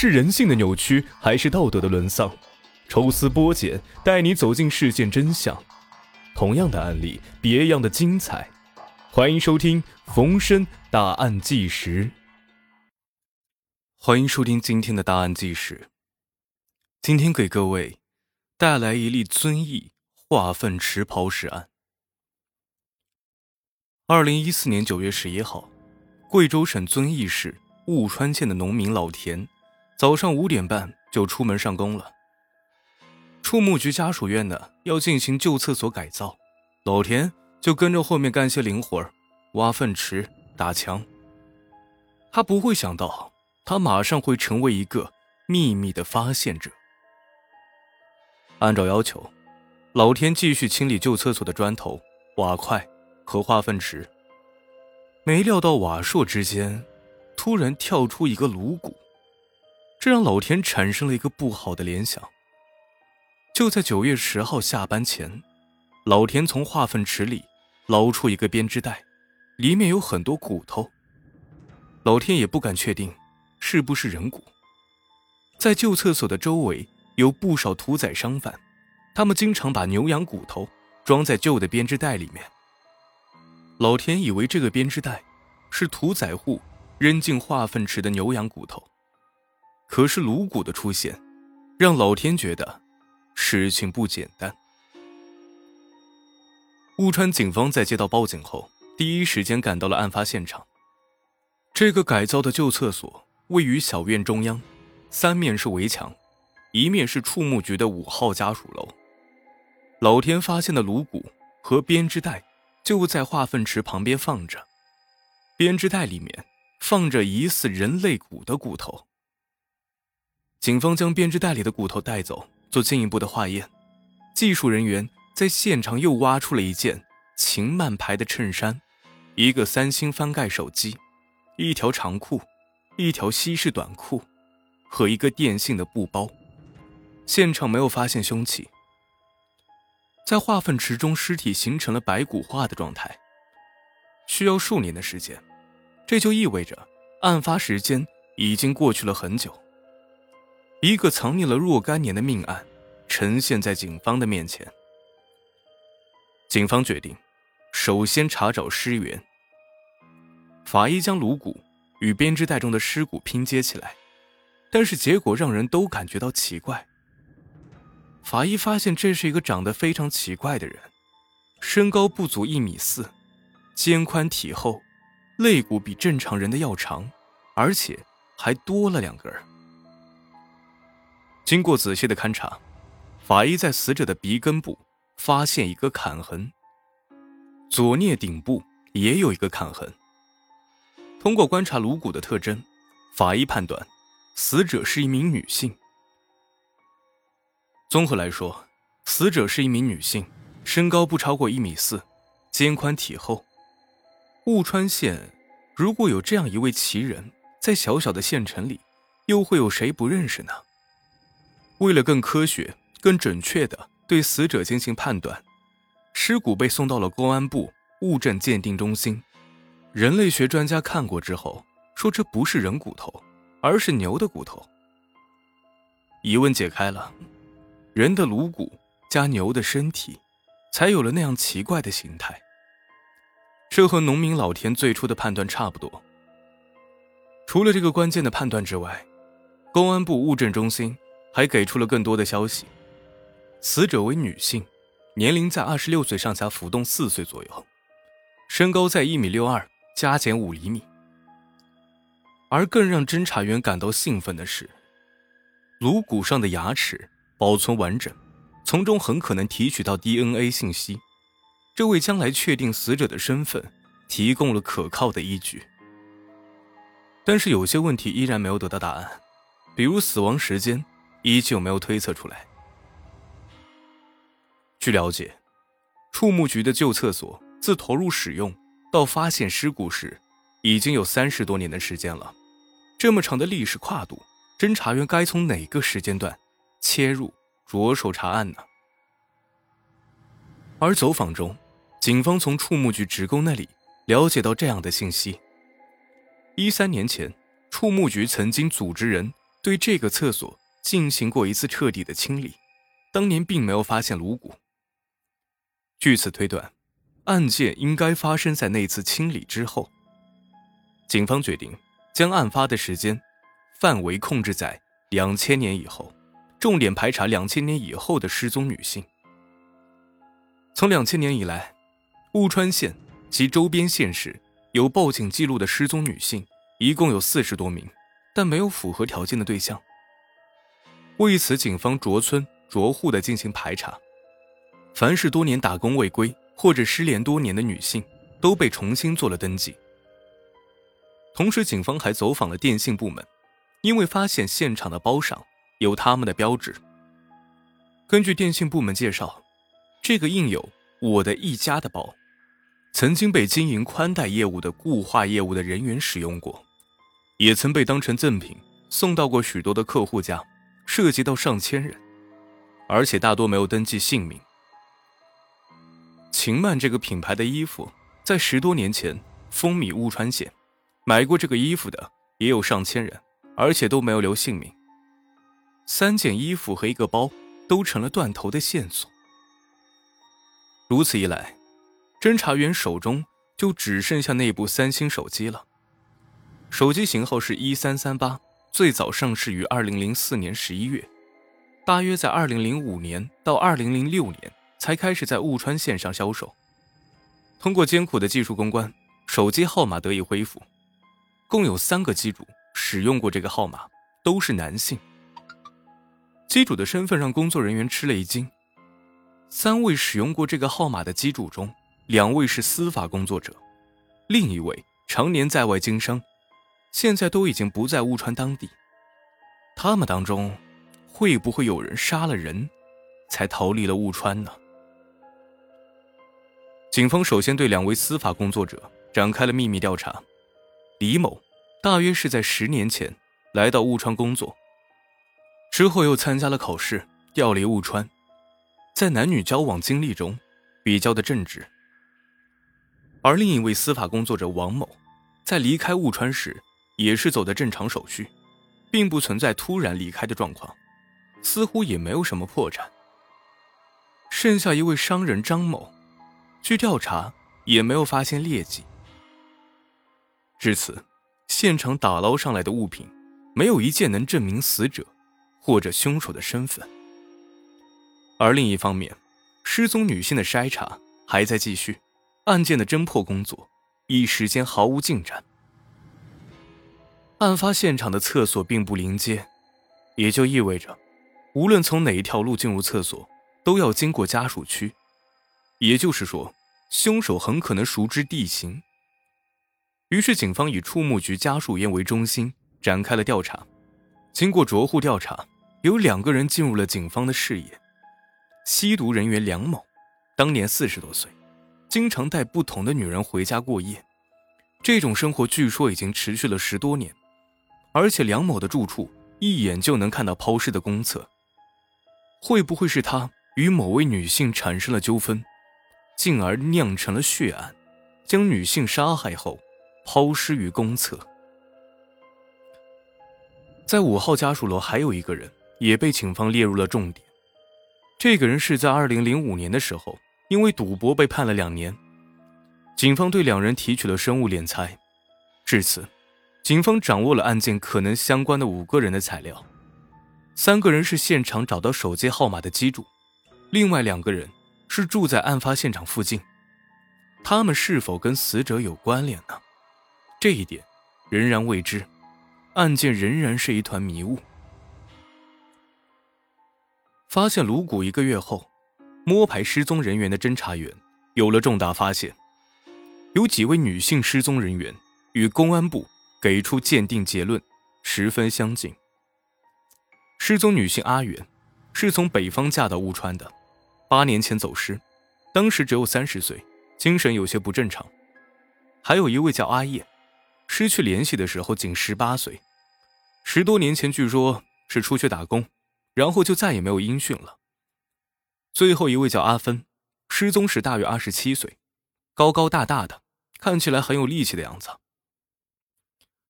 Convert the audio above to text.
是人性的扭曲，还是道德的沦丧？抽丝剥茧，带你走进事件真相。同样的案例，别样的精彩。欢迎收听冯生大案纪实。欢迎收听今天的大案纪实。今天给各位带来一例遵义化粪池抛尸案。二零一四年九月十一号，贵州省遵义市务川县的农民老田，早上五点半就出门上工了。畜牧局家属院呢要进行旧厕所改造，老田就跟着后面干些零活挖粪池、打墙。他不会想到，他马上会成为一个秘密的发现者。按照要求，老田继续清理旧厕所的砖头、瓦块和化粪池。没料到瓦硕之间，突然跳出一个颅骨，这让老田产生了一个不好的联想。就在九月十号下班前，老田从化粪池里捞出一个编织袋，里面有很多骨头。老田也不敢确定是不是人骨。在旧厕所的周围有不少屠宰商贩，他们经常把牛羊骨头装在旧的编织袋里面。老田以为这个编织袋是屠宰户扔进化粪池的牛羊骨头，可是颅骨的出现，让老田觉得。事情不简单。雾川警方在接到报警后，第一时间赶到了案发现场。这个改造的旧厕所位于小院中央，三面是围墙，一面是畜牧局的五号家属楼。老田发现的颅骨和编织袋就在化粪池旁边放着，编织袋里面放着疑似人类骨的骨头。警方将编织袋里的骨头带走。做进一步的化验，技术人员在现场又挖出了一件秦曼牌的衬衫，一个三星翻盖手机，一条长裤，一条西式短裤，和一个电信的布包。现场没有发现凶器。在化粪池中，尸体形成了白骨化的状态，需要数年的时间，这就意味着案发时间已经过去了很久。一个藏匿了若干年的命案，呈现在警方的面前。警方决定，首先查找尸源。法医将颅骨与编织袋中的尸骨拼接起来，但是结果让人都感觉到奇怪。法医发现这是一个长得非常奇怪的人，身高不足一米四，肩宽体厚，肋骨比正常人的要长，而且还多了两根。经过仔细的勘查，法医在死者的鼻根部发现一个砍痕，左颞顶部也有一个砍痕。通过观察颅骨的特征，法医判断死者是一名女性。综合来说，死者是一名女性，身高不超过一米四，肩宽体厚。雾川县如果有这样一位奇人，在小小的县城里，又会有谁不认识呢？为了更科学、更准确的对死者进行判断，尸骨被送到了公安部物证鉴定中心。人类学专家看过之后说，这不是人骨头，而是牛的骨头。疑问解开了，人的颅骨加牛的身体，才有了那样奇怪的形态。这和农民老田最初的判断差不多。除了这个关键的判断之外，公安部物证中心。还给出了更多的消息，死者为女性，年龄在二十六岁上下浮动四岁左右，身高在一米六二加减五厘米。而更让侦查员感到兴奋的是，颅骨上的牙齿保存完整，从中很可能提取到 DNA 信息，这为将来确定死者的身份提供了可靠的依据。但是有些问题依然没有得到答案，比如死亡时间。依旧没有推测出来。据了解，畜牧局的旧厕所自投入使用到发现尸骨时，已经有三十多年的时间了。这么长的历史跨度，侦查员该从哪个时间段切入着手查案呢？而走访中，警方从畜牧局职工那里了解到这样的信息：一三年前，畜牧局曾经组织人。对这个厕所进行过一次彻底的清理，当年并没有发现颅骨。据此推断，案件应该发生在那次清理之后。警方决定将案发的时间范围控制在两千年以后，重点排查两千年以后的失踪女性。从两千年以来，雾川县及周边县市有报警记录的失踪女性一共有四十多名，但没有符合条件的对象。为此，警方逐村逐户的进行排查。凡是多年打工未归或者失联多年的女性，都被重新做了登记。同时，警方还走访了电信部门，因为发现现场的包上有他们的标志。根据电信部门介绍，这个印有“我的一家”的包，曾经被经营宽带业务的固话业务的人员使用过，也曾被当成赠品送到过许多的客户家，涉及到上千人，而且大多没有登记姓名。秦曼这个品牌的衣服，在十多年前风靡乌川县，买过这个衣服的也有上千人，而且都没有留姓名。三件衣服和一个包都成了断头的线索。如此一来，侦查员手中就只剩下那部三星手机了。手机型号是一三三八，最早上市于二零零四年十一月，大约在二零零五年到二零零六年。才开始在雾川线上销售。通过艰苦的技术攻关，手机号码得以恢复。共有三个机主使用过这个号码，都是男性。机主的身份让工作人员吃了一惊。三位使用过这个号码的机主中，两位是司法工作者，另一位常年在外经商，现在都已经不在雾川当地。他们当中，会不会有人杀了人，才逃离了雾川呢？警方首先对两位司法工作者展开了秘密调查。李某大约是在十年前来到雾川工作，之后又参加了考试，调离雾川。在男女交往经历中，比较的正直。而另一位司法工作者王某，在离开雾川时，也是走的正常手续，并不存在突然离开的状况，似乎也没有什么破绽。剩下一位商人张某。据调查，也没有发现劣迹。至此，现场打捞上来的物品，没有一件能证明死者或者凶手的身份。而另一方面，失踪女性的筛查还在继续，案件的侦破工作一时间毫无进展。案发现场的厕所并不临街，也就意味着，无论从哪一条路进入厕所，都要经过家属区。也就是说，凶手很可能熟知地形。于是，警方以畜牧局家属院为中心展开了调查。经过逐户调查，有两个人进入了警方的视野：吸毒人员梁某，当年四十多岁，经常带不同的女人回家过夜，这种生活据说已经持续了十多年。而且，梁某的住处一眼就能看到抛尸的公厕，会不会是他与某位女性产生了纠纷？进而酿成了血案，将女性杀害后抛尸于公厕。在五号家属楼还有一个人也被警方列入了重点。这个人是在二零零五年的时候因为赌博被判了两年。警方对两人提取了生物敛财，至此，警方掌握了案件可能相关的五个人的材料。三个人是现场找到手机号码的机主，另外两个人。是住在案发现场附近，他们是否跟死者有关联呢？这一点仍然未知，案件仍然是一团迷雾。发现颅骨一个月后，摸排失踪人员的侦查员有了重大发现，有几位女性失踪人员与公安部给出鉴定结论十分相近。失踪女性阿元是从北方嫁到乌川的。八年前走失，当时只有三十岁，精神有些不正常。还有一位叫阿叶，失去联系的时候仅十八岁，十多年前据说是出去打工，然后就再也没有音讯了。最后一位叫阿芬，失踪时大约二十七岁，高高大大的，看起来很有力气的样子。